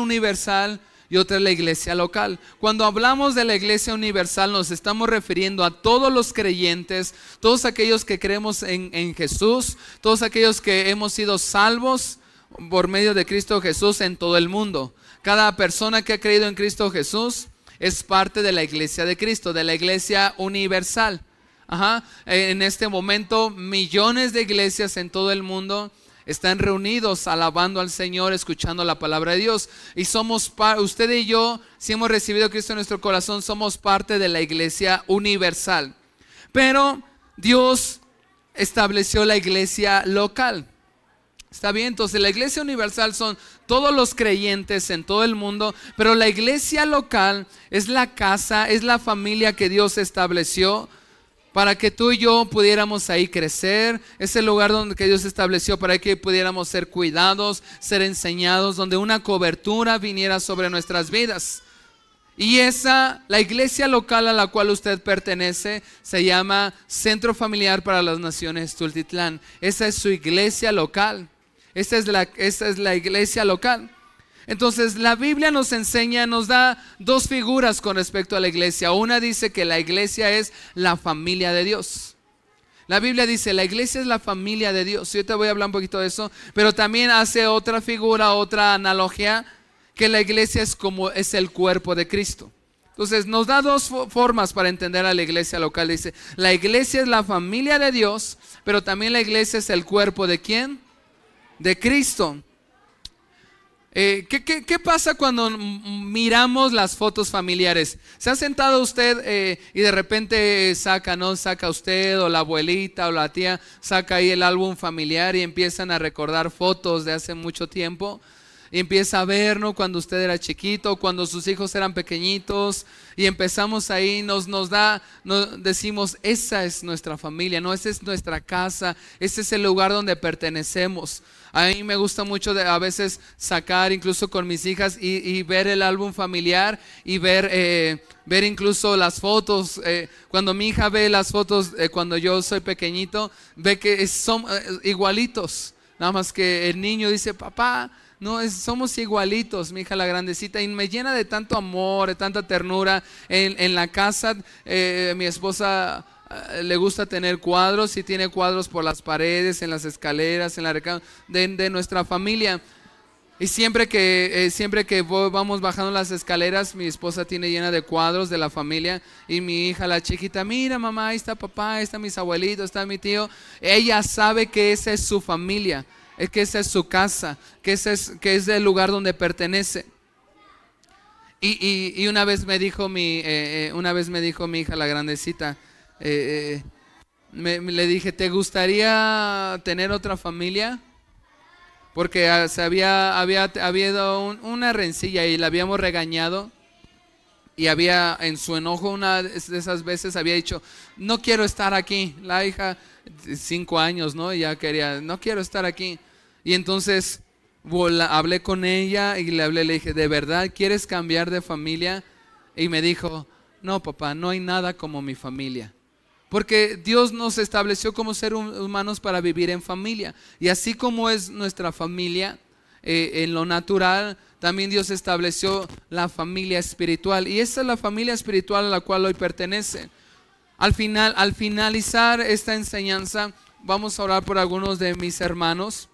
universal y otra es la iglesia local. Cuando hablamos de la iglesia universal nos estamos refiriendo a todos los creyentes, todos aquellos que creemos en, en Jesús, todos aquellos que hemos sido salvos por medio de Cristo Jesús en todo el mundo. Cada persona que ha creído en Cristo Jesús es parte de la iglesia de Cristo, de la iglesia universal. Ajá. En este momento millones de iglesias en todo el mundo están reunidos alabando al Señor, escuchando la palabra de Dios. Y somos, usted y yo, si hemos recibido a Cristo en nuestro corazón, somos parte de la iglesia universal. Pero Dios estableció la iglesia local. Está bien, entonces la iglesia universal son todos los creyentes en todo el mundo, pero la iglesia local es la casa, es la familia que Dios estableció para que tú y yo pudiéramos ahí crecer. Es el lugar donde que Dios estableció para que pudiéramos ser cuidados, ser enseñados, donde una cobertura viniera sobre nuestras vidas. Y esa, la iglesia local a la cual usted pertenece, se llama Centro Familiar para las Naciones Tultitlán. Esa es su iglesia local. Esta es la, esta es la iglesia local. Entonces la Biblia nos enseña, nos da dos figuras con respecto a la iglesia. Una dice que la iglesia es la familia de Dios. La Biblia dice, la iglesia es la familia de Dios. Yo te voy a hablar un poquito de eso, pero también hace otra figura, otra analogía, que la iglesia es como es el cuerpo de Cristo. Entonces nos da dos formas para entender a la iglesia local. Dice, la iglesia es la familia de Dios, pero también la iglesia es el cuerpo de quién? De Cristo. Eh, ¿qué, pasa cuando miramos las fotos familiares? ¿Se ha sentado usted eh, y de repente saca, ¿no? Saca usted o la abuelita o la tía, saca ahí el álbum familiar y empiezan a recordar fotos de hace mucho tiempo? Y empieza a ver, ¿no? Cuando usted era chiquito, cuando sus hijos eran pequeñitos, y empezamos ahí, nos, nos da, nos decimos, esa es nuestra familia, ¿no? Esa es nuestra casa, ese es el lugar donde pertenecemos. A mí me gusta mucho de, a veces sacar, incluso con mis hijas, y, ver el álbum familiar y ver, eh, ver incluso las fotos. Eh, cuando mi hija ve las fotos eh, cuando yo soy pequeñito, ve que son igualitos. Nada más que el niño dice, papá, no, somos igualitos, mi hija la grandecita, y me llena de tanto amor, de tanta ternura. En, la casa, mi esposa eh, le gusta tener cuadros y tiene cuadros por las paredes, en las escaleras, en la de, de nuestra familia. Y siempre que, eh, siempre que vamos bajando las escaleras, mi esposa tiene llena de cuadros de la familia y mi hija, la chiquita, mira mamá, ahí está papá, ahí están mis abuelitos, está mi tío. Ella sabe que esa es su familia, es que esa es su casa, que ese es, que es el lugar donde pertenece. Y, y, una vez me dijo mi, eh, una vez me dijo mi hija, la grandecita, eh, me, le dije, ¿te gustaría tener otra familia? Porque ah, se había, había habido una rencilla y la habíamos regañado. Y había en su enojo una de esas veces había dicho, no quiero estar aquí. La hija, cinco años, ¿no? Ya quería, no quiero estar aquí. Y entonces hablé con ella y le hablé, dije, ¿de verdad quieres cambiar de familia? Y me dijo, no, papá, no hay nada como mi familia. Porque Dios nos estableció como seres humanos para vivir en familia. Y así como es nuestra familia eh, en lo natural, también Dios estableció la familia espiritual. Y esa es la familia espiritual a la cual hoy pertenece. Al final, al finalizar esta enseñanza, vamos a orar por algunos de mis hermanos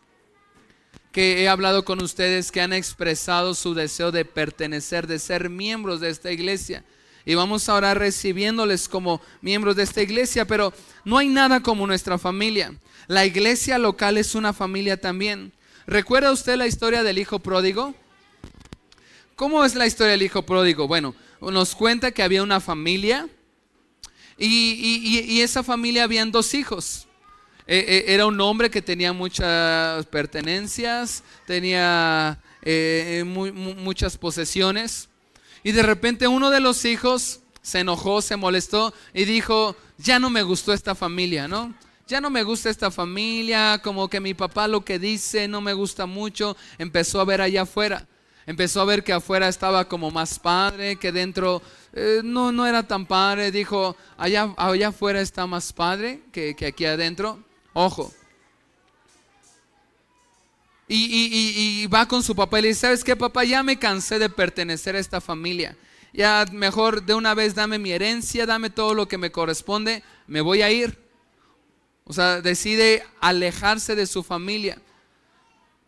que he hablado con ustedes que han expresado su deseo de pertenecer, de ser miembros de esta iglesia y vamos a orar recibiéndoles como miembros de esta iglesia, pero no hay nada como nuestra familia. La iglesia local es una familia también. ¿Recuerda usted la historia del hijo pródigo? ¿Cómo es la historia del hijo pródigo? Bueno, nos cuenta que había una familia y, esa familia habían dos hijos. E, e, era un hombre que tenía muchas pertenencias, tenía eh, muchas posesiones. Y de repente uno de los hijos se enojó, se molestó y dijo, ya no me gustó esta familia, ¿no? Ya no me gusta esta familia, como que mi papá lo que dice no me gusta mucho. Empezó a ver allá afuera. Empezó a ver que afuera estaba como más padre, que dentro eh, no, no era tan padre. Dijo, allá, allá afuera está más padre que, que aquí adentro. Ojo, Y, va con su papá y le dice, ¿sabes qué papá? Ya me cansé de pertenecer a esta familia. Ya mejor de una vez dame mi herencia, dame todo lo que me corresponde, me voy a ir. O sea, decide alejarse de su familia.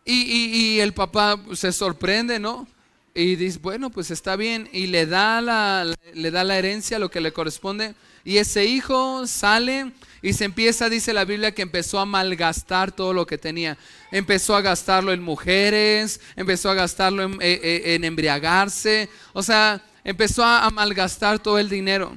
Y, el papá se sorprende, ¿no? Y dice, bueno, pues está bien. Y le da la, le da la herencia, lo que le corresponde. Y ese hijo sale y se empieza, dice la Biblia, que empezó a malgastar todo lo que tenía. Empezó a gastarlo en mujeres, empezó a gastarlo en, eh, eh, embriagarse. O sea, empezó a, malgastar todo el dinero.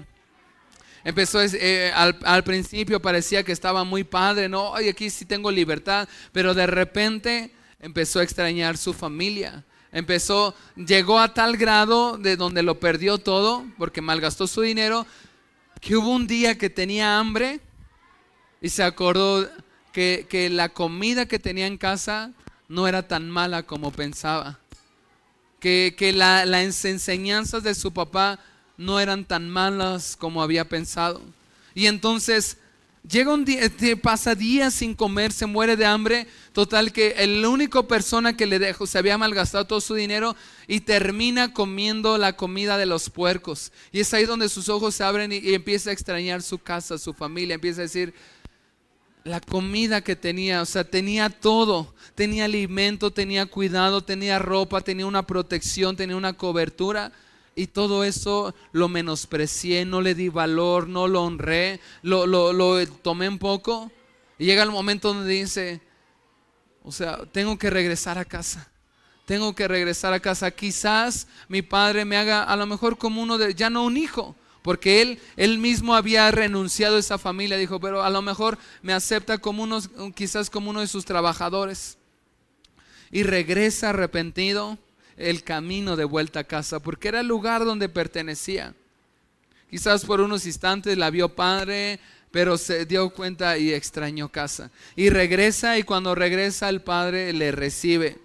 Empezó eh, al, al, principio parecía que estaba muy padre, no, oye, aquí sí tengo libertad, pero de repente empezó a extrañar su familia. Empezó, llegó a tal grado de donde lo perdió todo, porque malgastó su dinero, que hubo un día que tenía hambre y se acordó que, la comida que tenía en casa no era tan mala como pensaba. Que, las enseñanzas de su papá no eran tan malas como había pensado. Y entonces llega un día, pasa días sin comer, se muere de hambre. Total que el único persona que le dejó, se había malgastado todo su dinero y termina comiendo la comida de los puercos. Y es ahí donde sus ojos se abren y empieza a extrañar su casa, su familia. Empieza a decir, la comida que tenía, o sea, tenía todo, tenía alimento, tenía cuidado, tenía ropa, tenía una protección, tenía una cobertura. Y todo eso lo menosprecié, no le di valor, no lo honré, lo, lo, tomé un poco. Y llega el momento donde dice, o sea, tengo que regresar a casa. Tengo que regresar a casa. Quizás mi padre me haga a lo mejor como uno de, ya no un hijo, porque él, él mismo había renunciado a esa familia, dijo, pero a lo mejor me acepta como uno, quizás como uno de sus trabajadores. Y regresa arrepentido el camino de vuelta a casa, porque era el lugar donde pertenecía. Quizás por unos instantes la vio padre, pero se dio cuenta y extrañó casa. Y regresa y cuando regresa el padre le recibe,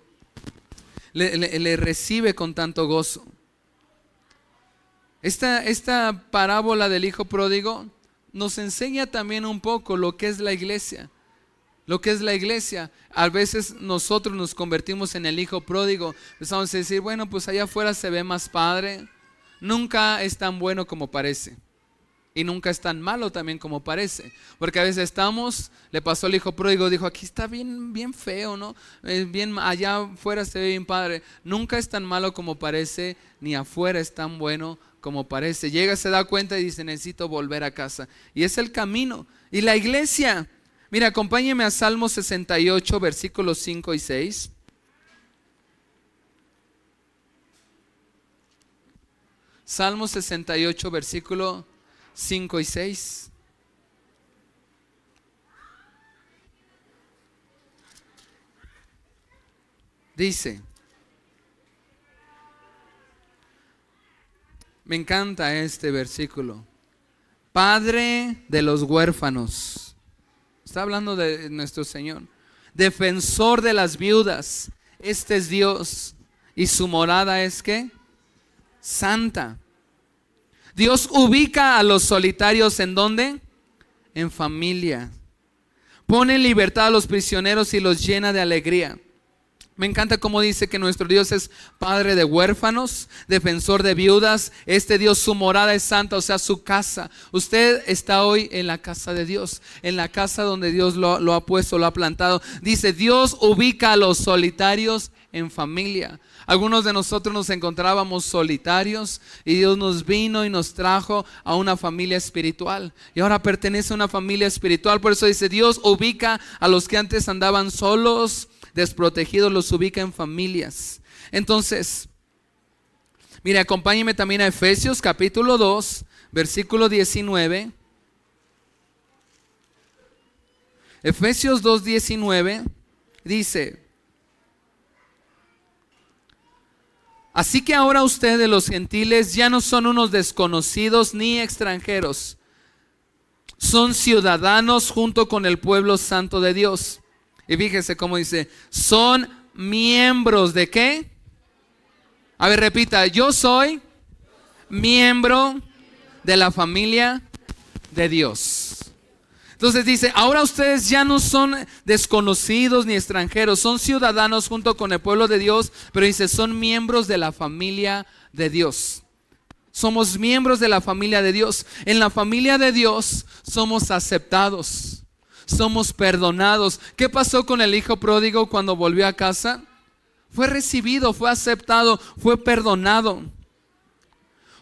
le recibe con tanto gozo. Esta, esta parábola del hijo pródigo nos enseña también un poco lo que es la iglesia. Lo que es la iglesia. A veces nosotros nos convertimos en el hijo pródigo. Empezamos a decir, bueno, pues allá afuera se ve más padre. Nunca es tan bueno como parece. Y nunca es tan malo también como parece. Porque a veces estamos, le pasó al hijo pródigo, dijo, aquí está bien, bien feo, ¿no? bien, allá afuera se ve bien padre. Nunca es tan malo como parece, ni afuera es tan bueno como parece. Llega, se da cuenta y dice, necesito volver a casa. Y es el camino. Y la iglesia, mira, acompáñeme a Salmo 68, versículos 5 y 6. Salmo 68, versículo 5 y 6. Dice, Me encanta este versículo. Padre de los huérfanos. Está hablando de nuestro Señor. Defensor de las viudas. Este es Dios. Y su morada es que santa. Dios ubica a los solitarios en dónde? En familia. Pone en libertad a los prisioneros y los llena de alegría. Me encanta cómo dice que nuestro Dios es padre de huérfanos, defensor de viudas. Este Dios, su morada es santa, o sea, su casa. Usted está hoy en la casa de Dios, en la casa donde Dios lo, ha puesto, lo ha plantado. Dice, Dios ubica a los solitarios en familia. Algunos de nosotros nos encontrábamos solitarios y Dios nos vino y nos trajo a una familia espiritual. Y ahora pertenece a una familia espiritual. Por eso dice, Dios ubica a los que antes andaban solos desprotegidos los ubica en familias. Entonces, mire, acompáñeme también a Efesios capítulo 2, versículo 19. Efesios 2, 19 dice, Así que ahora ustedes los gentiles ya no son unos desconocidos ni extranjeros, son ciudadanos junto con el pueblo santo de Dios y fíjese cómo dice, son miembros de qué? A ver, repita, yo soy miembro de la familia de Dios. Entonces dice, ahora ustedes ya no son desconocidos ni extranjeros, son ciudadanos junto con el pueblo de Dios, pero dice, son miembros de la familia de Dios. Somos miembros de la familia de Dios. En la familia de Dios somos aceptados, somos perdonados. ¿Qué pasó con el hijo pródigo cuando volvió a casa? Fue recibido, fue aceptado, fue perdonado.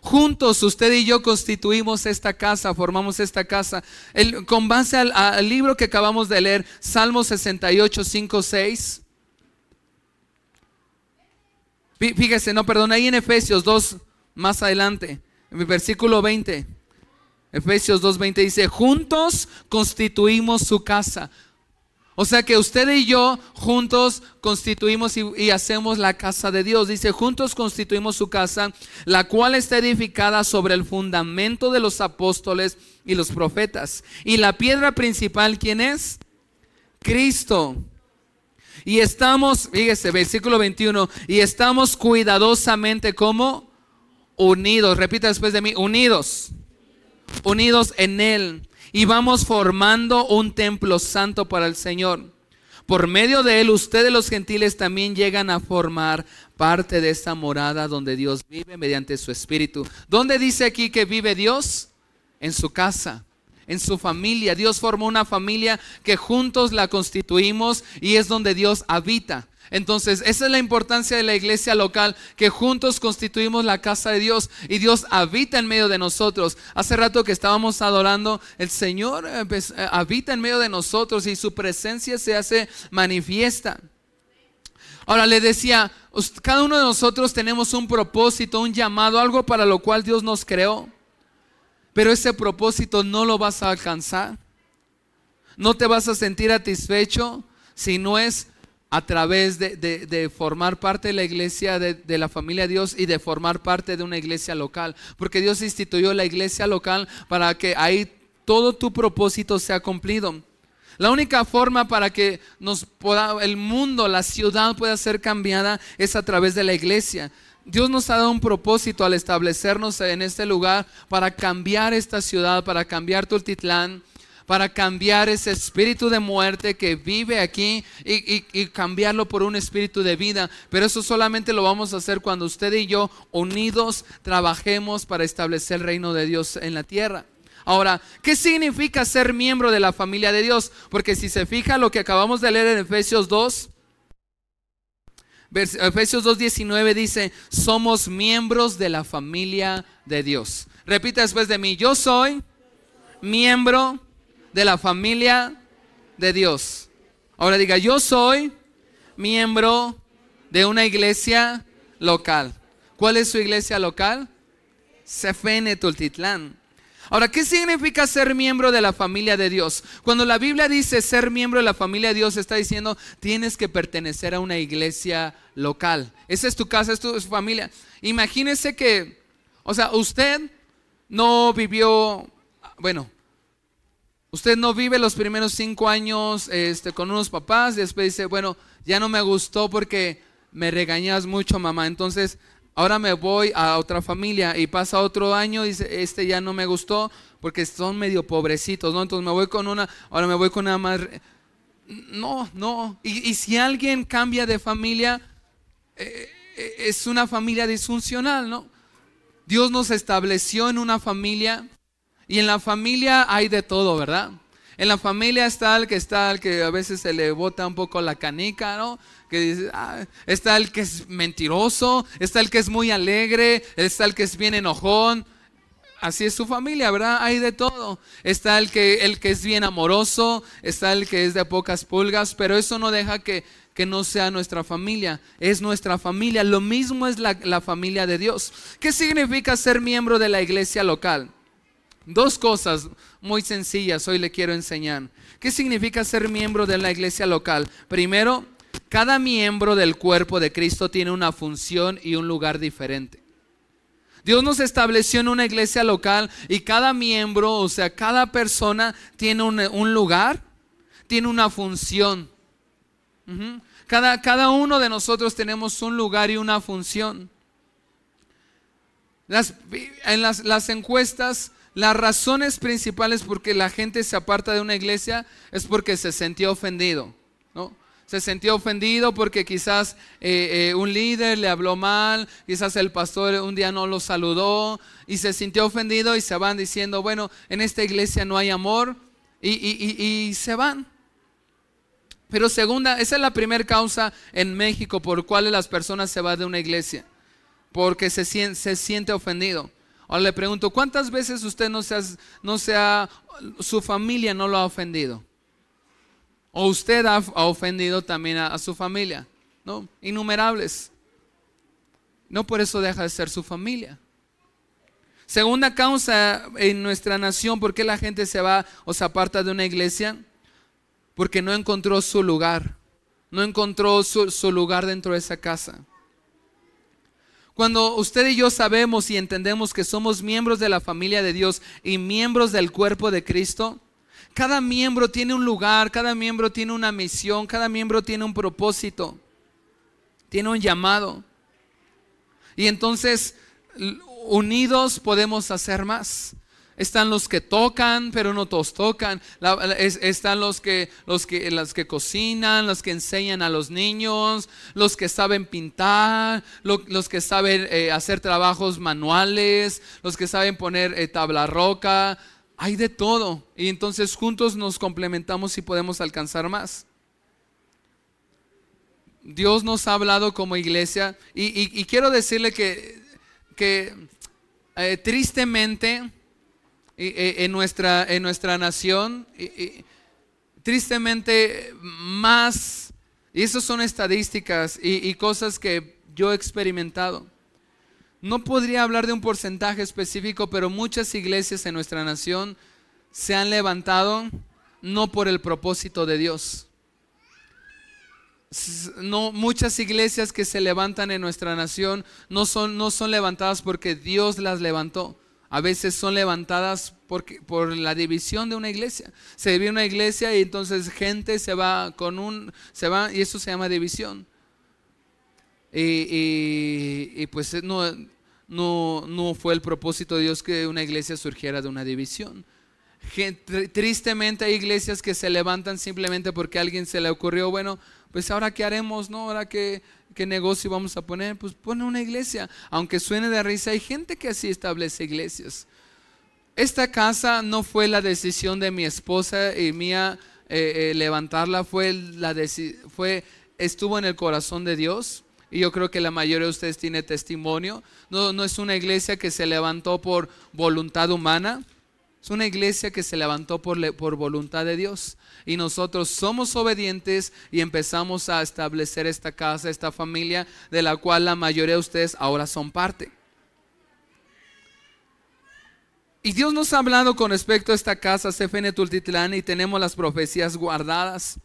Juntos usted y yo constituimos esta casa, formamos esta casa. con base al, libro que acabamos de leer, Salmo 68, 5, 6. Fíjese, no, perdón, ahí en Efesios 2, más adelante, en el versículo 20. Efesios 2.20 dice, juntos constituimos su casa. O sea que usted y yo juntos constituimos y, hacemos la casa de Dios. Dice, juntos constituimos su casa, la cual está edificada sobre el fundamento de los apóstoles y los profetas. Y la piedra principal, ¿quién es? Cristo. Y estamos, fíjese, versículo 21, y estamos cuidadosamente como unidos. Repita después de mí, unidos. Unidos en Él y vamos formando un templo santo para el Señor. Por medio de él, ustedes los gentiles también llegan a formar parte de esta morada donde Dios vive mediante su espíritu. ¿Dónde dice aquí que vive Dios? En su casa, en su familia. Dios formó una familia que juntos la constituimos y es donde Dios habita. Entonces, esa es la importancia de la iglesia local, que juntos constituimos la casa de Dios y Dios habita en medio de nosotros. Hace rato que estábamos adorando, el Señor eh, pues, eh, habita en medio de nosotros y su presencia se hace manifiesta. Ahora le decía, cada uno de nosotros tenemos un propósito, un llamado, algo para lo cual Dios nos creó. Pero ese propósito no lo vas a alcanzar. No te vas a sentir satisfecho si no es a través de, formar parte de la iglesia de, la familia de Dios y de formar parte de una iglesia local. Porque Dios instituyó la iglesia local para que ahí todo tu propósito sea cumplido. La única forma para que nos pueda, el mundo, la ciudad pueda ser cambiada es a través de la iglesia. Dios nos ha dado un propósito al establecernos en este lugar para cambiar esta ciudad, para cambiar Tultitlán, para cambiar ese espíritu de muerte que vive aquí y, cambiarlo por un espíritu de vida. Pero eso solamente lo vamos a hacer cuando usted y yo unidos trabajemos para establecer el reino de Dios en la tierra. Ahora, ¿qué significa ser miembro de la familia de Dios? Porque si se fija lo que acabamos de leer en Efesios 2, Efesios 2.19 dice, somos miembros de la familia de Dios. Repita después de mí, yo soy miembro de la familia de Dios. Ahora diga, yo soy miembro de una iglesia local. ¿Cuál es su iglesia local? Sefene Tultitlán. Ahora, ¿qué significa ser miembro de la familia de Dios? Cuando la Biblia dice ser miembro de la familia de Dios, está diciendo tienes que pertenecer a una iglesia local. Esa es tu casa, es tu familia. Imagínese que, o sea, usted no vivió, bueno, Usted no vive los primeros cinco años este, con unos papás y después dice, bueno, ya no me gustó porque me regañas mucho, mamá. Entonces, ahora me voy a otra familia y pasa otro año y dice, este ya no me gustó porque son medio pobrecitos, ¿no? Entonces me voy con una, ahora me voy con una más... No, no. Y, si alguien cambia de familia, eh, eh, es una familia disfuncional, ¿no? Dios nos estableció en una familia y en la familia hay de todo, ¿verdad? En la familia está el que está el que a veces se le bota un poco la canica, ¿no? Que dice, ah, está el que es mentiroso, está el que es muy alegre, está el que es bien enojón. Así es su familia, ¿verdad? Hay de todo. Está el que, el que es bien amoroso, está el que es de pocas pulgas, pero eso no deja que, que no sea nuestra familia. Es nuestra familia. Lo mismo es la, la familia de Dios. ¿Qué significa ser miembro de la iglesia local? Dos cosas muy sencillas hoy le quiero enseñar. ¿Qué significa ser miembro de la iglesia local? Primero, cada miembro del cuerpo de Cristo tiene una función y un lugar diferente. Dios nos estableció en una iglesia local y cada miembro, o sea, cada persona tiene un, lugar, tiene una función. cada, cada, uno de nosotros tenemos un lugar y una función. En las, las encuestas las razones principales por que la gente se aparta de una iglesia es porque se sintió ofendido, ¿no? Se sintió ofendido porque quizás eh, eh, un líder le habló mal, quizás el pastor un día no lo saludó y se sintió ofendido y se van diciendo, bueno, en esta iglesia no hay amor y, y se van. Pero segunda, esa es la primera causa en México por cual las personas se van de una iglesia, porque se, se siente ofendido. Ahora le pregunto, ¿cuántas veces usted no se, ha, no su familia no lo ha ofendido? O usted ha, ofendido también a, su familia, ¿no? Innumerables. No por eso deja de ser su familia. Segunda causa en nuestra nación, ¿por qué la gente se va o se aparta de una iglesia? porque no encontró su lugar, no encontró su, lugar dentro de esa casa. Cuando usted y yo sabemos y entendemos que somos miembros de la familia de Dios y miembros del cuerpo de Cristo, cada miembro tiene un lugar, cada miembro tiene una misión, cada miembro tiene un propósito, tiene un llamado. Y entonces, unidos podemos hacer más. Están los que tocan, pero no todos tocan. están los que, los que, que cocinan, los que enseñan a los niños, los que saben pintar, los que saben eh, hacer trabajos manuales, los que saben poner eh, tabla roca. Hay de todo. Y entonces juntos nos complementamos y podemos alcanzar más. Dios nos ha hablado como iglesia y, quiero decirle que, que eh, tristemente en, nuestra, en nuestra nación. tristemente, más, y esas son estadísticas y, cosas que yo he experimentado. No podría hablar de un porcentaje específico, pero muchas iglesias en nuestra nación se han levantado no por el propósito de Dios. No, muchas iglesias que se levantan en nuestra nación no son, no son levantadas porque Dios las levantó a veces son levantadas por, por la división de una iglesia. Se divide una iglesia y entonces gente se va con un, se va y eso se llama división. Y, pues no, no, no, fue el propósito de Dios que una iglesia surgiera de una división. tristemente hay iglesias que se levantan simplemente porque a alguien se le ocurrió, bueno, pues ahora qué haremos, ¿no? Ahora que ¿qué negocio vamos a poner? Pues pone una iglesia. Aunque suene de risa, hay gente que así establece iglesias. Esta casa no fue la decisión de mi esposa y mía eh, eh, levantarla, fue la fue estuvo en el corazón de Dios. Y yo creo que la mayoría de ustedes tiene testimonio. No, no es una iglesia que se levantó por voluntad humana. Es una iglesia que se levantó por, por voluntad de Dios y nosotros somos obedientes y empezamos a establecer esta casa, esta familia de la cual la mayoría de ustedes ahora son parte. Y Dios nos ha hablado con respecto a esta casa, CFN Tultitlán, y tenemos las profecías guardadas.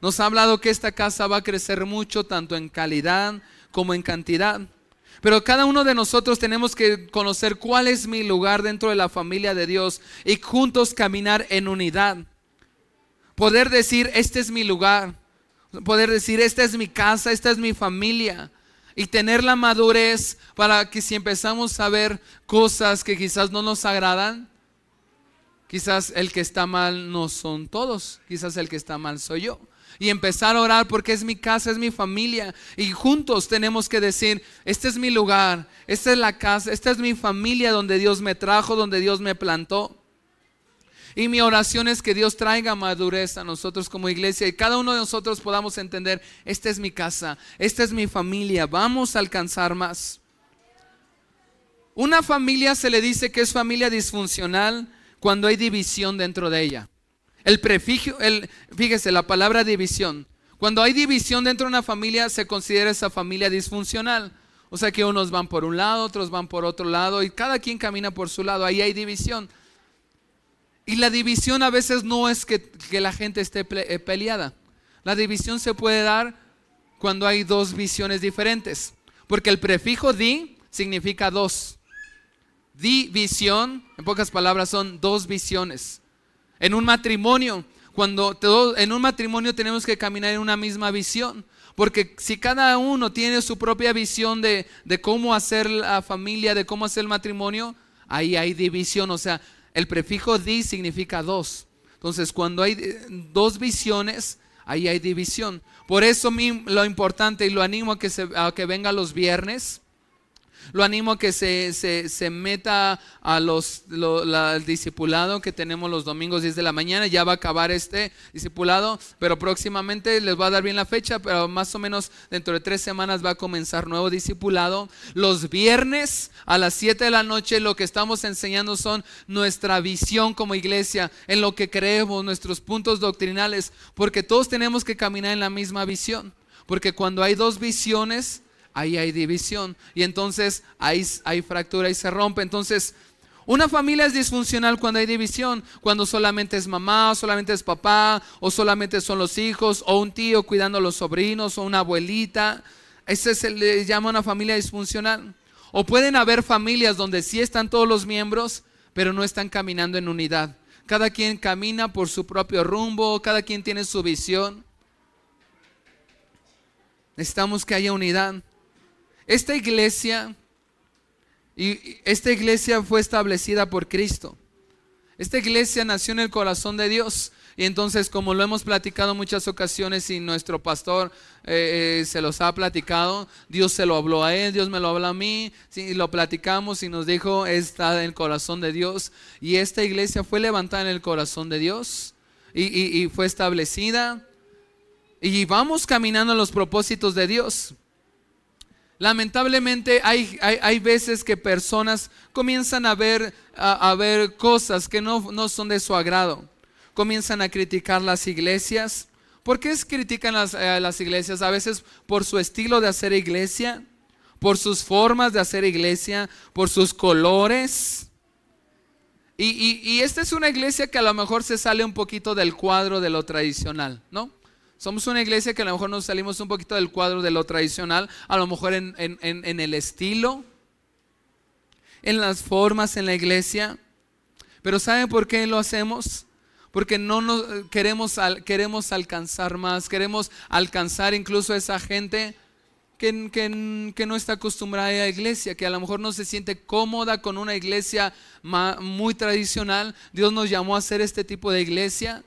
Nos ha hablado que esta casa va a crecer mucho, tanto en calidad como en cantidad. Pero cada uno de nosotros tenemos que conocer cuál es mi lugar dentro de la familia de Dios y juntos caminar en unidad. Poder decir, este es mi lugar. Poder decir, esta es mi casa, esta es mi familia. Y tener la madurez para que si empezamos a ver cosas que quizás no nos agradan, quizás el que está mal no son todos, quizás el que está mal soy yo. Y empezar a orar porque es mi casa, es mi familia. Y juntos tenemos que decir, este es mi lugar, esta es la casa, esta es mi familia donde Dios me trajo, donde Dios me plantó. Y mi oración es que Dios traiga madurez a nosotros como iglesia y cada uno de nosotros podamos entender, esta es mi casa, esta es mi familia, vamos a alcanzar más. Una familia se le dice que es familia disfuncional cuando hay división dentro de ella. El prefijo, el, fíjese, la palabra división. Cuando hay división dentro de una familia, se considera esa familia disfuncional. O sea que unos van por un lado, otros van por otro lado y cada quien camina por su lado. Ahí hay división. Y la división a veces no es que, la gente esté eh, peleada. La división se puede dar cuando hay dos visiones diferentes. Porque el prefijo di significa dos. División, en pocas palabras, son dos visiones. En un matrimonio, cuando en un matrimonio tenemos que caminar en una misma visión. Porque si cada uno tiene su propia visión de, de cómo hacer la familia, de cómo hacer el matrimonio, ahí hay división. O sea, El prefijo di significa dos. Entonces, cuando hay eh, dos visiones, ahí hay división. Por eso lo importante y lo animo a que, se, a que venga los viernes lo animo a que se, se, meta a los, discipulado que tenemos los domingos 10 de la mañana. Ya va a acabar este discipulado, pero próximamente les va a dar bien la fecha, pero más o menos dentro de tres semanas va a comenzar nuevo discipulado. Los viernes a las 7 de la noche lo que estamos enseñando son nuestra visión como iglesia, en lo que creemos, nuestros puntos doctrinales, porque todos tenemos que caminar en la misma visión. Porque cuando hay dos visiones, ahí hay división. Y entonces ahí hay fractura y se rompe. Entonces, una familia es disfuncional cuando hay división, cuando solamente es mamá, solamente es papá, o solamente son los hijos, o un tío cuidando a los sobrinos, o una abuelita. Ese se le llama una familia disfuncional. O pueden haber familias donde sí están todos los miembros, pero no están caminando en unidad. Cada quien camina por su propio rumbo, cada quien tiene su visión. Necesitamos que haya unidad. Esta iglesia, y esta iglesia fue establecida por Cristo. Esta iglesia nació en el corazón de Dios. Y entonces, como lo hemos platicado muchas ocasiones y nuestro pastor eh, eh, se los ha platicado, Dios se lo habló a él, Dios me lo habló a mí, lo platicamos y nos dijo, está en el corazón de Dios. Y esta iglesia fue levantada en el corazón de Dios y fue establecida. Y vamos caminando en los propósitos de Dios. Lamentablemente hay, hay, veces que personas comienzan a ver, a, ver cosas que no, no, son de su agrado. Comienzan a criticar las iglesias. ¿Por qué critican las, eh, las iglesias? A veces por su estilo de hacer iglesia, por sus formas de hacer iglesia, por sus colores. Y, y, y, esta es una iglesia que a lo mejor se sale un poquito del cuadro de lo tradicional, ¿no? Somos una iglesia que a lo mejor nos salimos un poquito del cuadro de lo tradicional, a lo mejor en, el estilo, en las formas en la iglesia. Pero ¿saben por qué lo hacemos? Porque no nos queremos, queremos alcanzar más, queremos alcanzar incluso a esa gente que, que, no está acostumbrada a la iglesia, que a lo mejor no se siente cómoda con una iglesia muy tradicional. Dios nos llamó a hacer este tipo de iglesia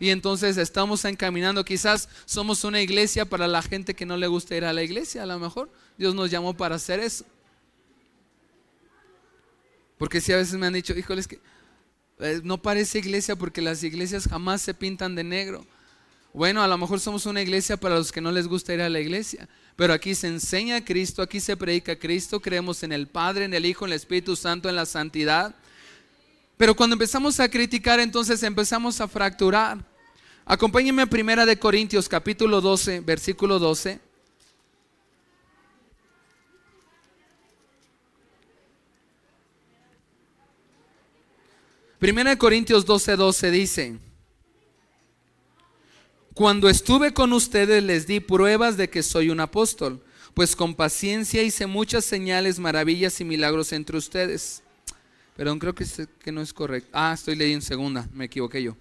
y entonces estamos encaminando, quizás somos una iglesia para la gente que no le gusta ir a la iglesia, a lo mejor Dios nos llamó para hacer eso. Porque si a veces me han dicho, híjole, es que eh, no parece iglesia porque las iglesias jamás se pintan de negro. Bueno, a lo mejor somos una iglesia para los que no les gusta ir a la iglesia, pero aquí se enseña a Cristo, aquí se predica a Cristo, creemos en el Padre, en el Hijo, en el Espíritu Santo, en la santidad. Pero cuando empezamos a criticar, entonces empezamos a fracturar. Acompáñenme a Primera de Corintios capítulo 12, versículo 12. Primera de Corintios 12, 12 dice, cuando estuve con ustedes les di pruebas de que soy un apóstol, pues con paciencia hice muchas señales, maravillas y milagros entre ustedes. Perdón, creo que, que no es correcto. Ah, estoy leyendo en segunda, me equivoqué yo.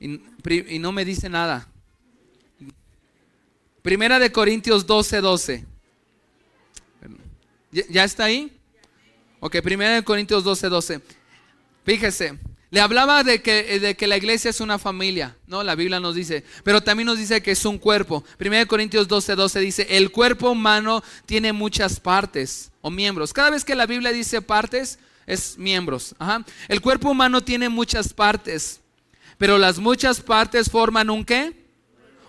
Y, no me dice nada. Primera de Corintios 12, 12. ¿Ya, está ahí? Ok, primera de Corintios 12, 12. Fíjese, le hablaba de que, de que la iglesia es una familia, ¿no? La Biblia nos dice, pero también nos dice que es un cuerpo. Primera de Corintios 12, 12 dice, el cuerpo humano tiene muchas partes o miembros. Cada vez que la Biblia dice partes, es miembros. El cuerpo humano tiene muchas partes, pero las muchas partes forman un qué?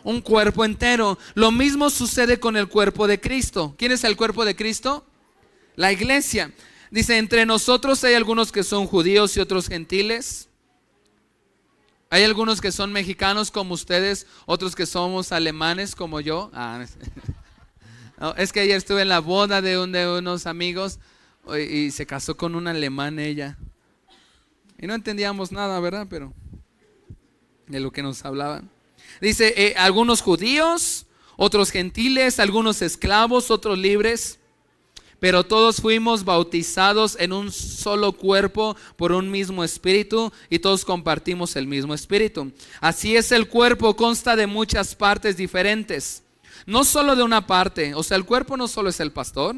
Un cuerpo entero. Lo mismo sucede con el cuerpo de Cristo. ¿Quién es el cuerpo de Cristo? La iglesia. Dice, entre nosotros hay algunos que son judíos y otros gentiles. Hay algunos que son mexicanos como ustedes, otros que somos alemanes como yo. Ah, es que ayer estuve en la boda de, de unos amigos y se casó con un alemán ella. Y no entendíamos nada, ¿verdad? Pero de lo que nos hablaban. Dice, eh, algunos judíos, otros gentiles, algunos esclavos, otros libres, pero todos fuimos bautizados en un solo cuerpo por un mismo espíritu y todos compartimos el mismo espíritu. Así es el cuerpo, consta de muchas partes diferentes, no solo de una parte, o sea, el cuerpo no solo es el pastor,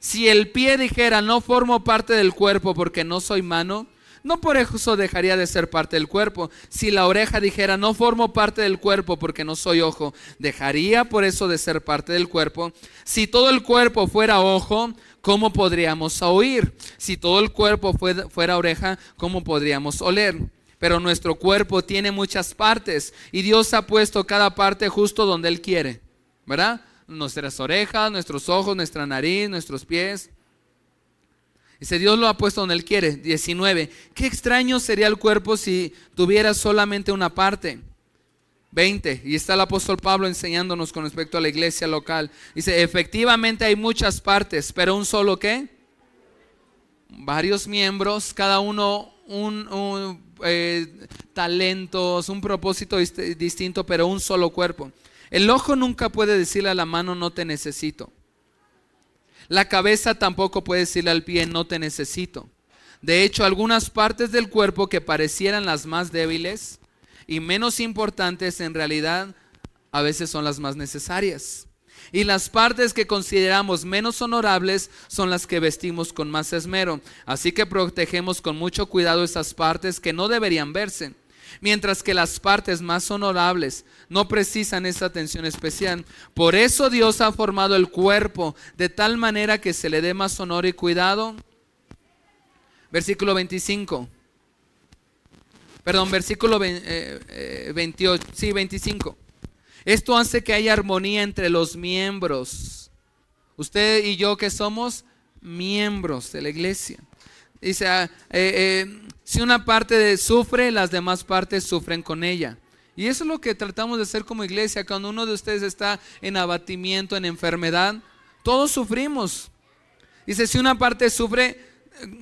si el pie dijera, no formo parte del cuerpo porque no soy mano, no por eso dejaría de ser parte del cuerpo. Si la oreja dijera, no formo parte del cuerpo porque no soy ojo, dejaría por eso de ser parte del cuerpo. Si todo el cuerpo fuera ojo, ¿cómo podríamos oír? Si todo el cuerpo fuera oreja, ¿cómo podríamos oler? Pero nuestro cuerpo tiene muchas partes y Dios ha puesto cada parte justo donde Él quiere, ¿verdad? Nuestras orejas, nuestros ojos, nuestra nariz, nuestros pies. Dice, Dios lo ha puesto donde Él quiere. 19. Qué extraño sería el cuerpo si tuviera solamente una parte. 20. Y está el apóstol Pablo enseñándonos con respecto a la iglesia local. Dice, efectivamente hay muchas partes, pero un solo qué? Varios miembros, cada uno un, eh, talentos, un propósito distinto, pero un solo cuerpo. El ojo nunca puede decirle a la mano, no te necesito. La cabeza tampoco puede decirle al pie, no te necesito. De hecho, algunas partes del cuerpo que parecieran las más débiles y menos importantes, en realidad a veces son las más necesarias. Y las partes que consideramos menos honorables son las que vestimos con más esmero. Así que protegemos con mucho cuidado esas partes que no deberían verse mientras que las partes más honorables no precisan esa atención especial. Por eso Dios ha formado el cuerpo de tal manera que se le dé más honor y cuidado. Versículo 25. Perdón, versículo 28, eh, eh, sí, 25. Esto hace que haya armonía entre los miembros. Usted y yo que somos miembros de la iglesia. Dice, ah, eh, si una parte sufre, las demás partes sufren con ella. Y eso es lo que tratamos de hacer como iglesia. Cuando uno de ustedes está en abatimiento, en enfermedad, todos sufrimos. Dice, si una parte sufre,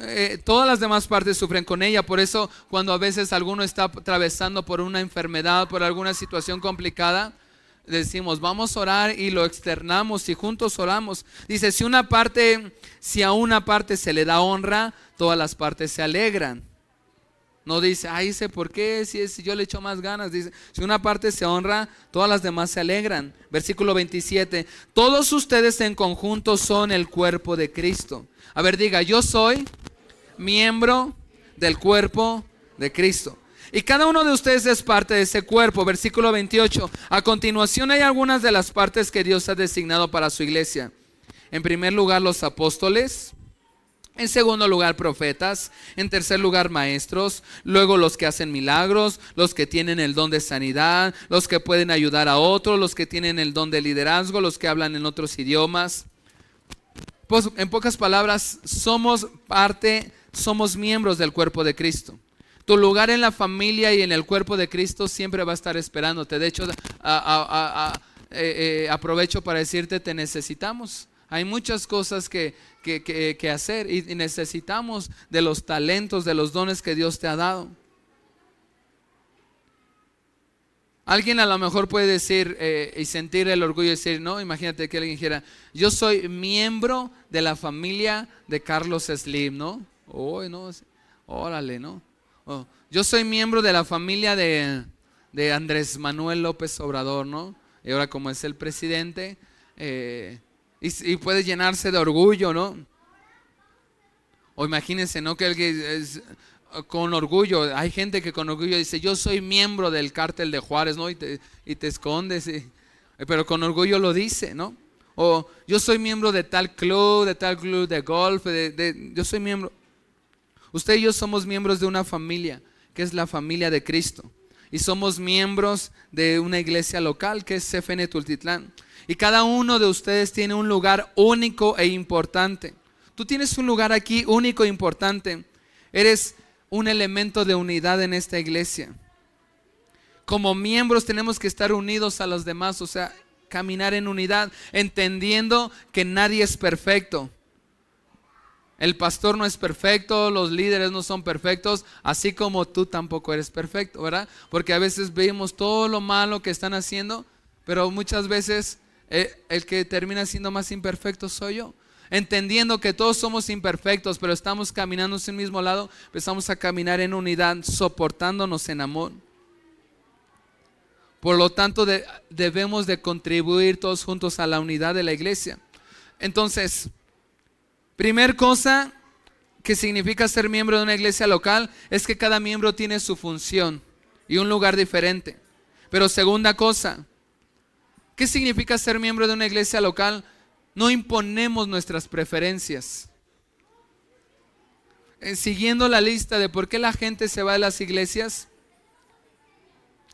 eh, todas las demás partes sufren con ella. Por eso cuando a veces alguno está atravesando por una enfermedad, por alguna situación complicada, decimos, vamos a orar y lo externamos y juntos oramos. Dice, si una parte, si a una parte se le da honra, todas las partes se alegran. No dice, ay, sé por qué, si, yo le echo más ganas. Dice, si una parte se honra, todas las demás se alegran. Versículo 27, todos ustedes en conjunto son el cuerpo de Cristo. A ver, diga, yo soy miembro del cuerpo de Cristo. Y cada uno de ustedes es parte de ese cuerpo. Versículo 28. A continuación hay algunas de las partes que Dios ha designado para su iglesia. En primer lugar, los apóstoles. En segundo lugar, profetas. En tercer lugar, maestros. Luego los que hacen milagros, los que tienen el don de sanidad, los que pueden ayudar a otros, los que tienen el don de liderazgo, los que hablan en otros idiomas. Pues, en pocas palabras, somos parte, somos miembros del cuerpo de Cristo. Tu lugar en la familia y en el cuerpo de Cristo siempre va a estar esperándote. De hecho, eh, eh, aprovecho para decirte, te necesitamos. Hay muchas cosas que, hacer y necesitamos de los talentos, de los dones que Dios te ha dado. Alguien a lo mejor puede decir eh, y sentir el orgullo de decir, no, imagínate que alguien dijera, yo soy miembro de la familia de Carlos Slim, ¿no? Oh, no, órale, ¿no? Oh, yo soy miembro de la familia de, Andrés Manuel López Obrador, ¿no? Y ahora como es el presidente, eh, y, puede llenarse de orgullo, ¿no? O imagínense, ¿no? Que alguien es con orgullo, hay gente que con orgullo dice, yo soy miembro del cártel de Juárez, ¿no? Y te, y te escondes, pero con orgullo lo dice, ¿no? O yo soy miembro de tal club, de tal club de golf, de, yo soy miembro. Usted y yo somos miembros de una familia, que es la familia de Cristo. Y somos miembros de una iglesia local, que es CFN Tultitlán. Y cada uno de ustedes tiene un lugar único e importante. Tú tienes un lugar aquí único e importante. Eres un elemento de unidad en esta iglesia. Como miembros tenemos que estar unidos a los demás, o sea, caminar en unidad, entendiendo que nadie es perfecto. El pastor no es perfecto, los líderes no son perfectos, así como tú tampoco eres perfecto, ¿verdad? Porque a veces vemos todo lo malo que están haciendo, pero muchas veces eh, el que termina siendo más imperfecto soy yo. Entendiendo que todos somos imperfectos, pero estamos caminando en el mismo lado, empezamos a caminar en unidad, soportándonos en amor. Por lo tanto, debemos de contribuir todos juntos a la unidad de la iglesia. Entonces, Primer cosa, que significa ser miembro de una iglesia local es que cada miembro tiene su función y un lugar diferente. Pero segunda cosa, ¿qué significa ser miembro de una iglesia local? No imponemos nuestras preferencias. Eh, siguiendo la lista de por qué la gente se va a las iglesias,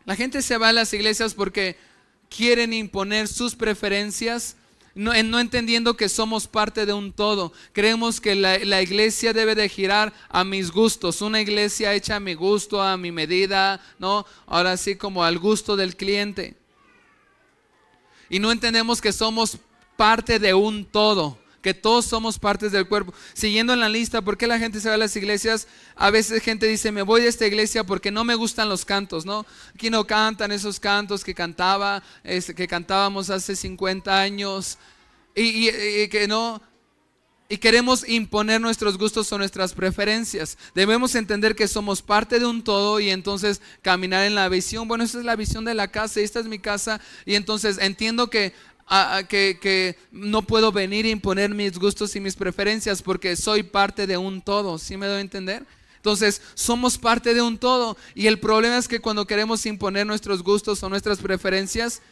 la gente se va a las iglesias porque quieren imponer sus preferencias, no, entendiendo que somos parte de un todo. Creemos que la, la, iglesia debe de girar a mis gustos, una iglesia hecha a mi gusto, a mi medida, ¿no? Ahora sí como al gusto del cliente. Y no entendemos que somos parte de un todo que todos somos partes del cuerpo. Siguiendo en la lista, ¿por qué la gente se va a las iglesias? A veces gente dice, me voy de esta iglesia porque no me gustan los cantos, ¿no? Aquí no cantan esos cantos que cantaba, que cantábamos hace 50 años y, y que no, y queremos imponer nuestros gustos o nuestras preferencias. Debemos entender que somos parte de un todo y entonces caminar en la visión. Bueno, esa es la visión de la casa y esta es mi casa. Y entonces entiendo que que, no puedo venir a imponer mis gustos y mis preferencias porque soy parte de un todo. ¿Sí me doy a entender? Entonces, somos parte de un todo. Y el problema es que cuando queremos imponer nuestros gustos o nuestras preferencias,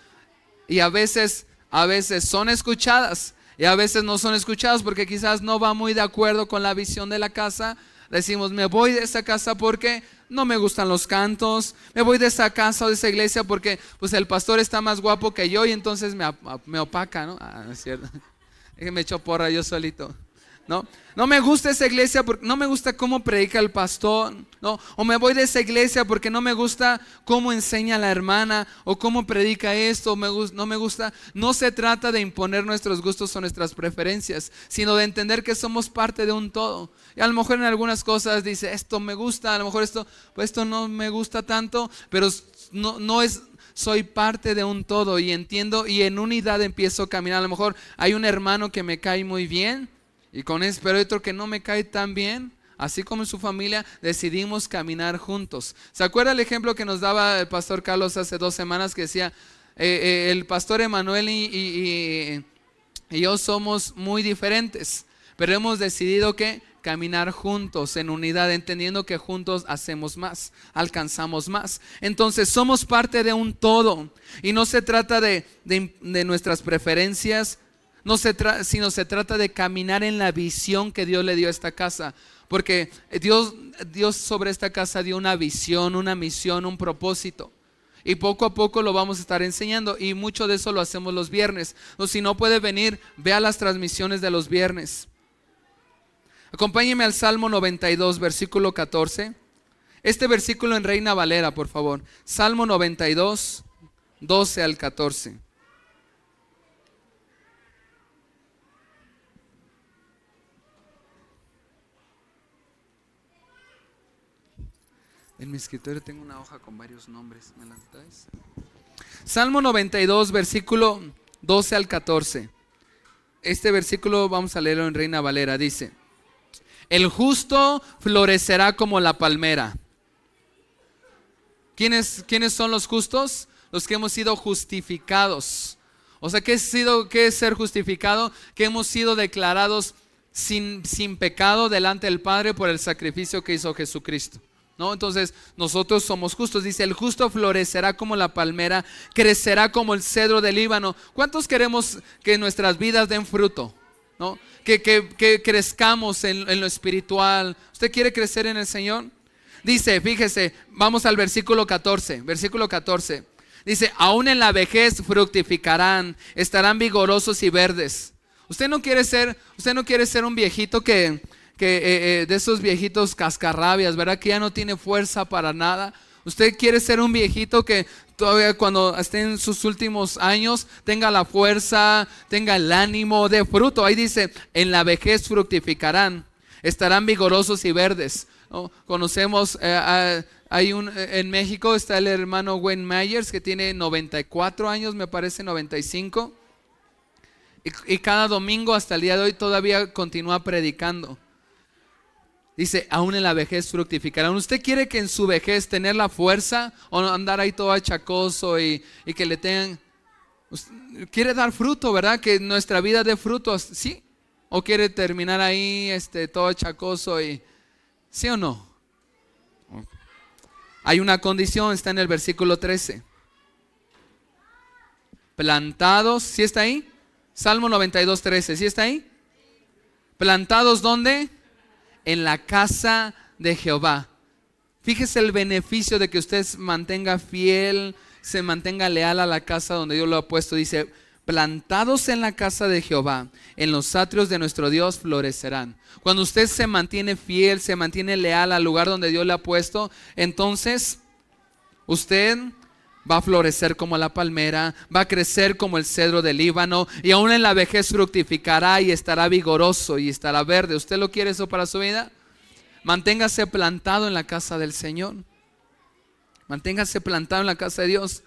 y a veces, a veces son escuchadas, y a veces no son escuchadas porque quizás no va muy de acuerdo con la visión de la casa, decimos, me voy de esta casa porque no me gustan los cantos, me voy de esa casa o de esa iglesia porque pues el pastor está más guapo que yo y entonces me, me opaca, ¿no? Ah, no es cierto. me echo porra yo solito. ¿No? No me gusta esa iglesia porque no me gusta cómo predica el pastor, ¿no? O me voy de esa iglesia porque no me gusta cómo enseña la hermana o cómo predica esto, me, no me gusta. No se trata de imponer nuestros gustos o nuestras preferencias, sino de entender que somos parte de un todo. Y a lo mejor en algunas cosas dice, esto me gusta, a lo mejor esto, pues esto no me gusta tanto, pero no, no es, soy parte de un todo y entiendo y en unidad empiezo a caminar. A lo mejor hay un hermano que me cae muy bien y con ese, otro que no me cae tan bien. Así como en su familia, decidimos caminar juntos. ¿Se acuerda el ejemplo que nos daba el pastor Carlos hace dos semanas que decía, eh, eh, el pastor Emanuel y, yo somos muy diferentes, pero hemos decidido que caminar juntos en unidad, entendiendo que juntos hacemos más, alcanzamos más. Entonces somos parte de un todo y no se trata de nuestras preferencias, no se sino se trata de caminar en la visión que Dios le dio a esta casa. Porque Dios, Dios sobre esta casa dio una visión, una misión, un propósito. Y poco a poco lo vamos a estar enseñando. Y mucho de eso lo hacemos los viernes. O si no puede venir, vea las transmisiones de los viernes. Acompáñeme al Salmo 92, versículo 14. Este versículo en Reina Valera, por favor. Salmo 92, 12 al 14. En mi escritorio tengo una hoja con varios nombres. ¿Me Salmo 92, versículo 12 al 14. Este versículo vamos a leerlo en Reina Valera. Dice, el justo florecerá como la palmera. ¿Quiénes, ¿Quiénes son los justos? Los que hemos sido justificados. O sea, ¿qué es, sido, qué es ser justificado? Que hemos sido declarados sin, sin pecado delante del Padre por el sacrificio que hizo Jesucristo. ¿No? Entonces, nosotros somos justos. Dice, el justo florecerá como la palmera, crecerá como el cedro del Líbano. ¿Cuántos queremos que nuestras vidas den fruto? ¿No? Que, crezcamos en, en, lo espiritual. ¿Usted quiere crecer en el Señor? Dice, fíjese, vamos al versículo 14, versículo 14. Dice, aún en la vejez fructificarán, estarán vigorosos y verdes. Usted no quiere ser, usted no quiere ser un viejito que, que, eh, eh, de esos viejitos cascarrabias, ¿verdad? Que ya no tiene fuerza para nada. Usted quiere ser un viejito que todavía cuando esté en sus últimos años tenga la fuerza, tenga el ánimo de fruto. Ahí dice, en la vejez fructificarán, estarán vigorosos y verdes. Conocemos, eh, hay un, en México está el hermano Wayne Myers que tiene 94 años, me parece 95. Y, y cada domingo hasta el día de hoy todavía continúa predicando. Dice, aún en la vejez fructificarán. ¿Usted quiere que en su vejez tener la fuerza o andar ahí todo achacoso y, y que le tengan... Quiere dar fruto, ¿verdad? Que nuestra vida dé frutos. Sí, ¿O quiere terminar ahí este, todo chacoso y... ¿Sí o no? Hay una condición, está en el versículo 13. Plantados, ¿sí está ahí? Salmo 92, 13, ¿sí está ahí? Plantados ¿dónde? En la casa de Jehová. Fíjese el beneficio de que usted mantenga fiel, se mantenga leal a la casa donde Dios lo ha puesto. Dice, plantados en la casa de Jehová, en los atrios de nuestro Dios florecerán. Cuando usted se mantiene fiel, se mantiene leal al lugar donde Dios le ha puesto, entonces usted va a florecer como la palmera, va a crecer como el cedro del Líbano y aún en la vejez fructificará y estará vigoroso y estará verde. ¿Usted lo quiere eso para su vida? Manténgase plantado en la casa del Señor. Manténgase plantado en la casa de Dios.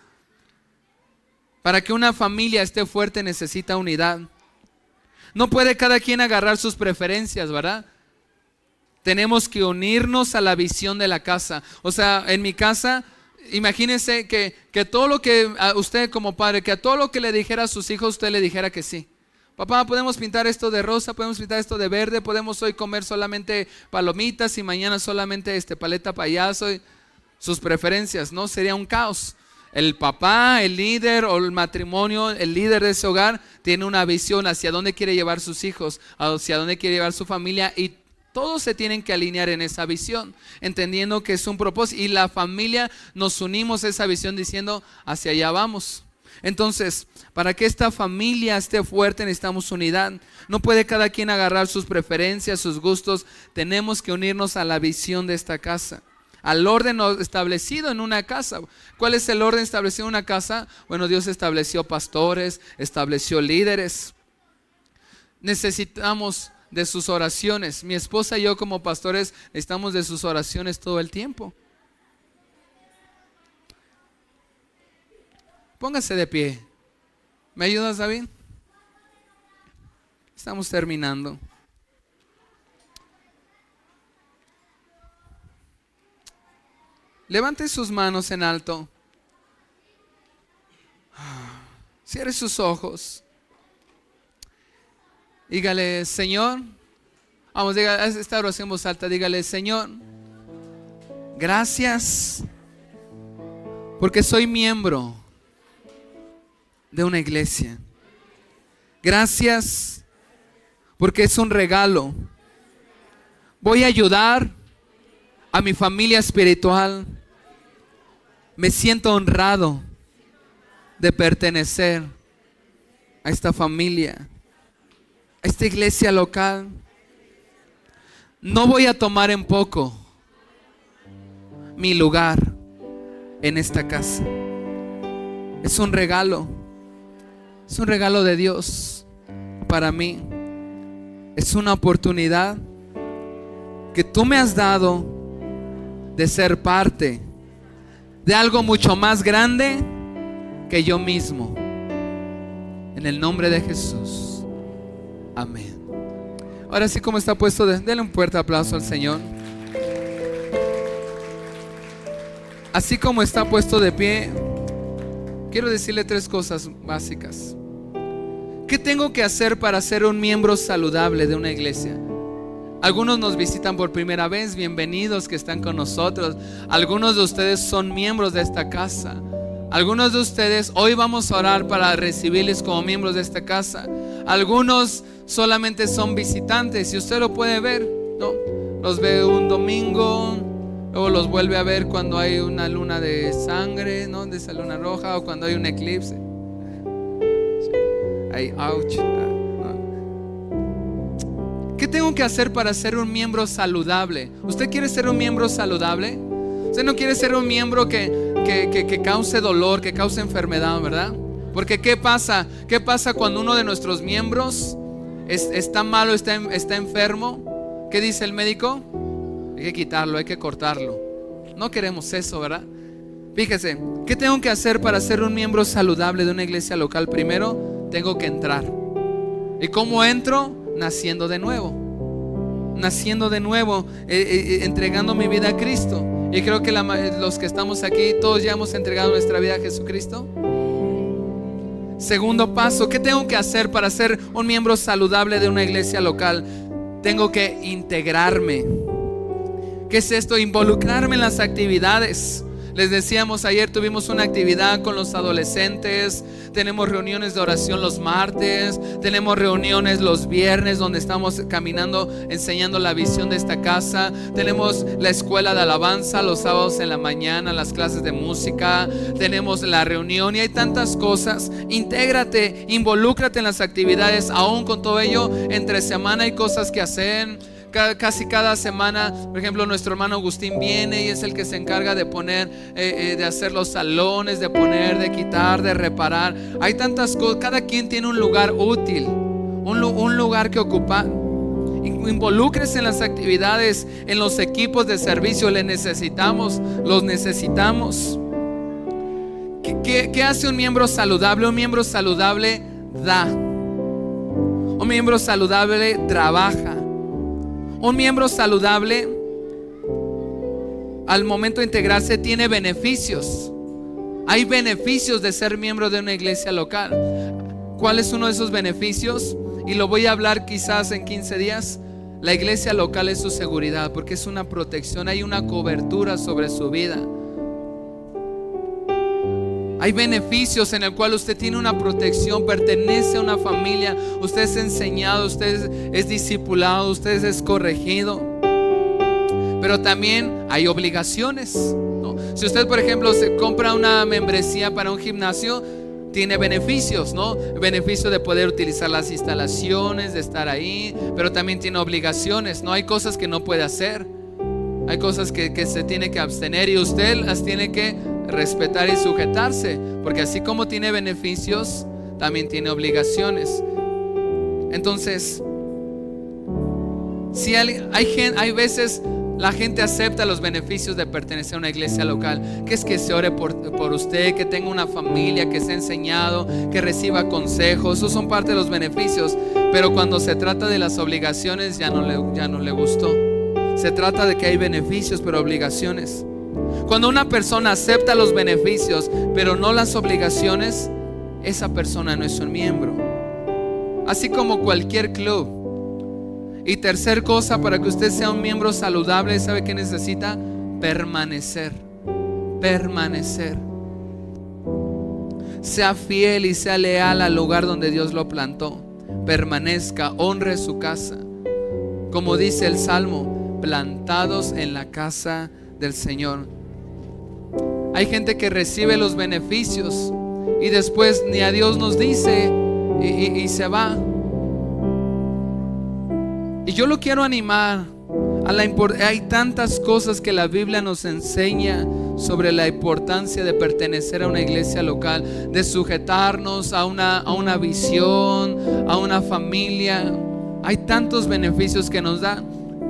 Para que una familia esté fuerte necesita unidad. No puede cada quien agarrar sus preferencias, ¿verdad? Tenemos que unirnos a la visión de la casa. O sea, en mi casa, imagínense que, que todo lo que usted como padre, que a todo lo que le dijera a sus hijos, usted le dijera que sí. Papá, podemos pintar esto de rosa, podemos pintar esto de verde, podemos hoy comer solamente palomitas y mañana solamente este paleta payaso. sus preferencias, ¿no? Sería un caos. El papá, el líder o el matrimonio, el líder de ese hogar, tiene una visión hacia dónde quiere llevar sus hijos, hacia dónde quiere llevar su familia y todos se tienen que alinear en esa visión, entendiendo que es un propósito. Y la familia nos unimos a esa visión diciendo, hacia allá vamos. Entonces, para que esta familia esté fuerte necesitamos unidad. No puede cada quien agarrar sus preferencias, sus gustos. Tenemos que unirnos a la visión de esta casa, al orden establecido en una casa. ¿Cuál es el orden establecido en una casa? Bueno, Dios estableció pastores, estableció líderes. Necesitamos de sus oraciones. Mi esposa y yo como pastores necesitamos de sus oraciones todo el tiempo. Póngase de pie. ¿Me ayudas, David? Estamos terminando. Levante sus manos en alto. Cierre sus ojos. Dígale, Señor. Vamos, diga esta oración en voz alta. Dígale, Señor. Gracias. Porque soy miembro de una iglesia. Gracias porque es un regalo. Voy a ayudar a mi familia espiritual. Me siento honrado de pertenecer a esta familia, esta iglesia local. No voy a tomar en poco mi lugar en esta casa. Es un regalo. Es un regalo de Dios para mí. Es una oportunidad que tú me has dado de ser parte de algo mucho más grande que yo mismo. En el nombre de Jesús. Amén. Ahora sí como está puesto, denle un fuerte aplauso al Señor. Así como está puesto de pie, quiero decirle tres cosas básicas. ¿Qué tengo que hacer para ser un miembro saludable de una iglesia? Algunos nos visitan por primera vez, bienvenidos que están con nosotros. Algunos de ustedes son miembros de esta casa. Algunos de ustedes hoy vamos a orar para recibirles como miembros de esta casa. Algunos solamente son visitantes y usted lo puede ver, ¿no? Los ve un domingo, Luego los vuelve a ver cuando hay una luna de sangre, ¿no? De esa luna roja o cuando hay un eclipse. Ahí, ouch. ¿Qué tengo que hacer para ser un miembro saludable? ¿Usted quiere ser un miembro saludable? Usted no quiere ser un miembro que, que, cause dolor, que cause enfermedad, ¿verdad? Porque ¿qué pasa? ¿Qué pasa cuando uno de nuestros miembros está malo, está, está enfermo? ¿Qué dice el médico? Hay que quitarlo, hay que cortarlo. No queremos eso, ¿verdad? Fíjese, ¿qué tengo que hacer para ser un miembro saludable de una iglesia local? Primero, tengo que entrar. ¿Y cómo entro? Naciendo de nuevo. Naciendo de nuevo, eh, eh, eh, entregando mi vida a Cristo. Y creo que los que estamos aquí, todos ya hemos entregado nuestra vida a Jesucristo. Segundo paso, ¿qué tengo que hacer para ser un miembro saludable de una iglesia local? Tengo que integrarme. ¿Qué es esto? Involucrarme en las actividades. Les decíamos ayer tuvimos una actividad con los adolescentes, tenemos reuniones de oración los martes, tenemos reuniones los viernes donde estamos caminando enseñando la visión de esta casa, tenemos la escuela de alabanza los sábados en la mañana, las clases de música, tenemos la reunión y hay tantas cosas. Intégrate, involúcrate en las actividades, aún con todo ello, entre semana hay cosas que hacer casi cada semana, por ejemplo, nuestro hermano Agustín viene y es el que se encarga de poner, eh, eh, de hacer los salones, de poner, de quitar, de reparar. Hay tantas cosas, cada quien tiene un lugar útil, un, lugar que ocupar. Involucres en las actividades, en los equipos de servicio, le necesitamos, los necesitamos. ¿Qué, qué hace un miembro saludable? Un miembro saludable da. Un miembro saludable trabaja. Un miembro saludable al momento de integrarse tiene beneficios. Hay beneficios de ser miembro de una iglesia local. ¿Cuál es uno de esos beneficios? Y lo voy a hablar quizás en 15 días. La iglesia local es su seguridad porque es una protección, hay una cobertura sobre su vida. Hay beneficios en el cual usted tiene una protección, pertenece a una familia, usted es enseñado, usted es, discipulado, usted es corregido. Pero también hay obligaciones. Si usted, por ejemplo, se compra una membresía para un gimnasio, tiene beneficios, ¿no? Beneficio de poder utilizar las instalaciones, de estar ahí, pero también tiene obligaciones, ¿no? Hay cosas que no puede hacer, hay cosas que, que se tiene que abstener y usted las tiene que respetar y sujetarse, porque así como tiene beneficios, también tiene obligaciones. Entonces, si hay, hay, hay veces la gente acepta los beneficios de pertenecer a una iglesia local, que es que se ore por, por, usted, que tenga una familia, que sea enseñado, que reciba consejos, esos son parte de los beneficios, pero cuando se trata de las obligaciones ya no le, ya no le gustó. Se trata de que hay beneficios, pero obligaciones. Cuando una persona acepta los beneficios, pero no las obligaciones, esa persona no es un miembro. Así como cualquier club. Y tercer cosa, para que usted sea un miembro saludable, ¿sabe qué necesita? Permanecer. Permanecer. Sea fiel y sea leal al lugar donde Dios lo plantó. Permanezca, honre su casa. Como dice el Salmo, plantados en la casa del Señor. Hay gente que recibe los beneficios y después ni a Dios nos dice y, se va. Y yo lo quiero animar. A la hay tantas cosas que la Biblia nos enseña sobre la importancia de pertenecer a una iglesia local, de sujetarnos a una, a una visión, a una familia. Hay tantos beneficios que nos da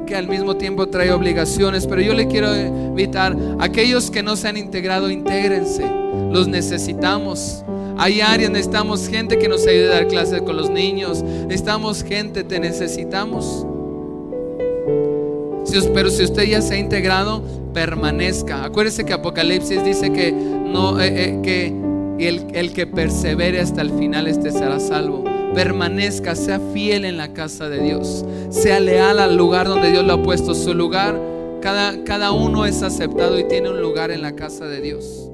que al mismo tiempo trae obligaciones, pero yo le quiero invitar a aquellos que no se han integrado, intégrense, los necesitamos. Hay áreas, necesitamos gente que nos ayude a dar clases con los niños, necesitamos gente, te necesitamos. pero si usted ya se ha integrado, permanezca. Acuérdese que Apocalipsis dice que no, eh, eh, el, el que persevere hasta el final, este será salvo permanezca, sea fiel en la casa de Dios, sea leal al lugar donde Dios lo ha puesto. Su lugar, cada, cada uno es aceptado y tiene un lugar en la casa de Dios.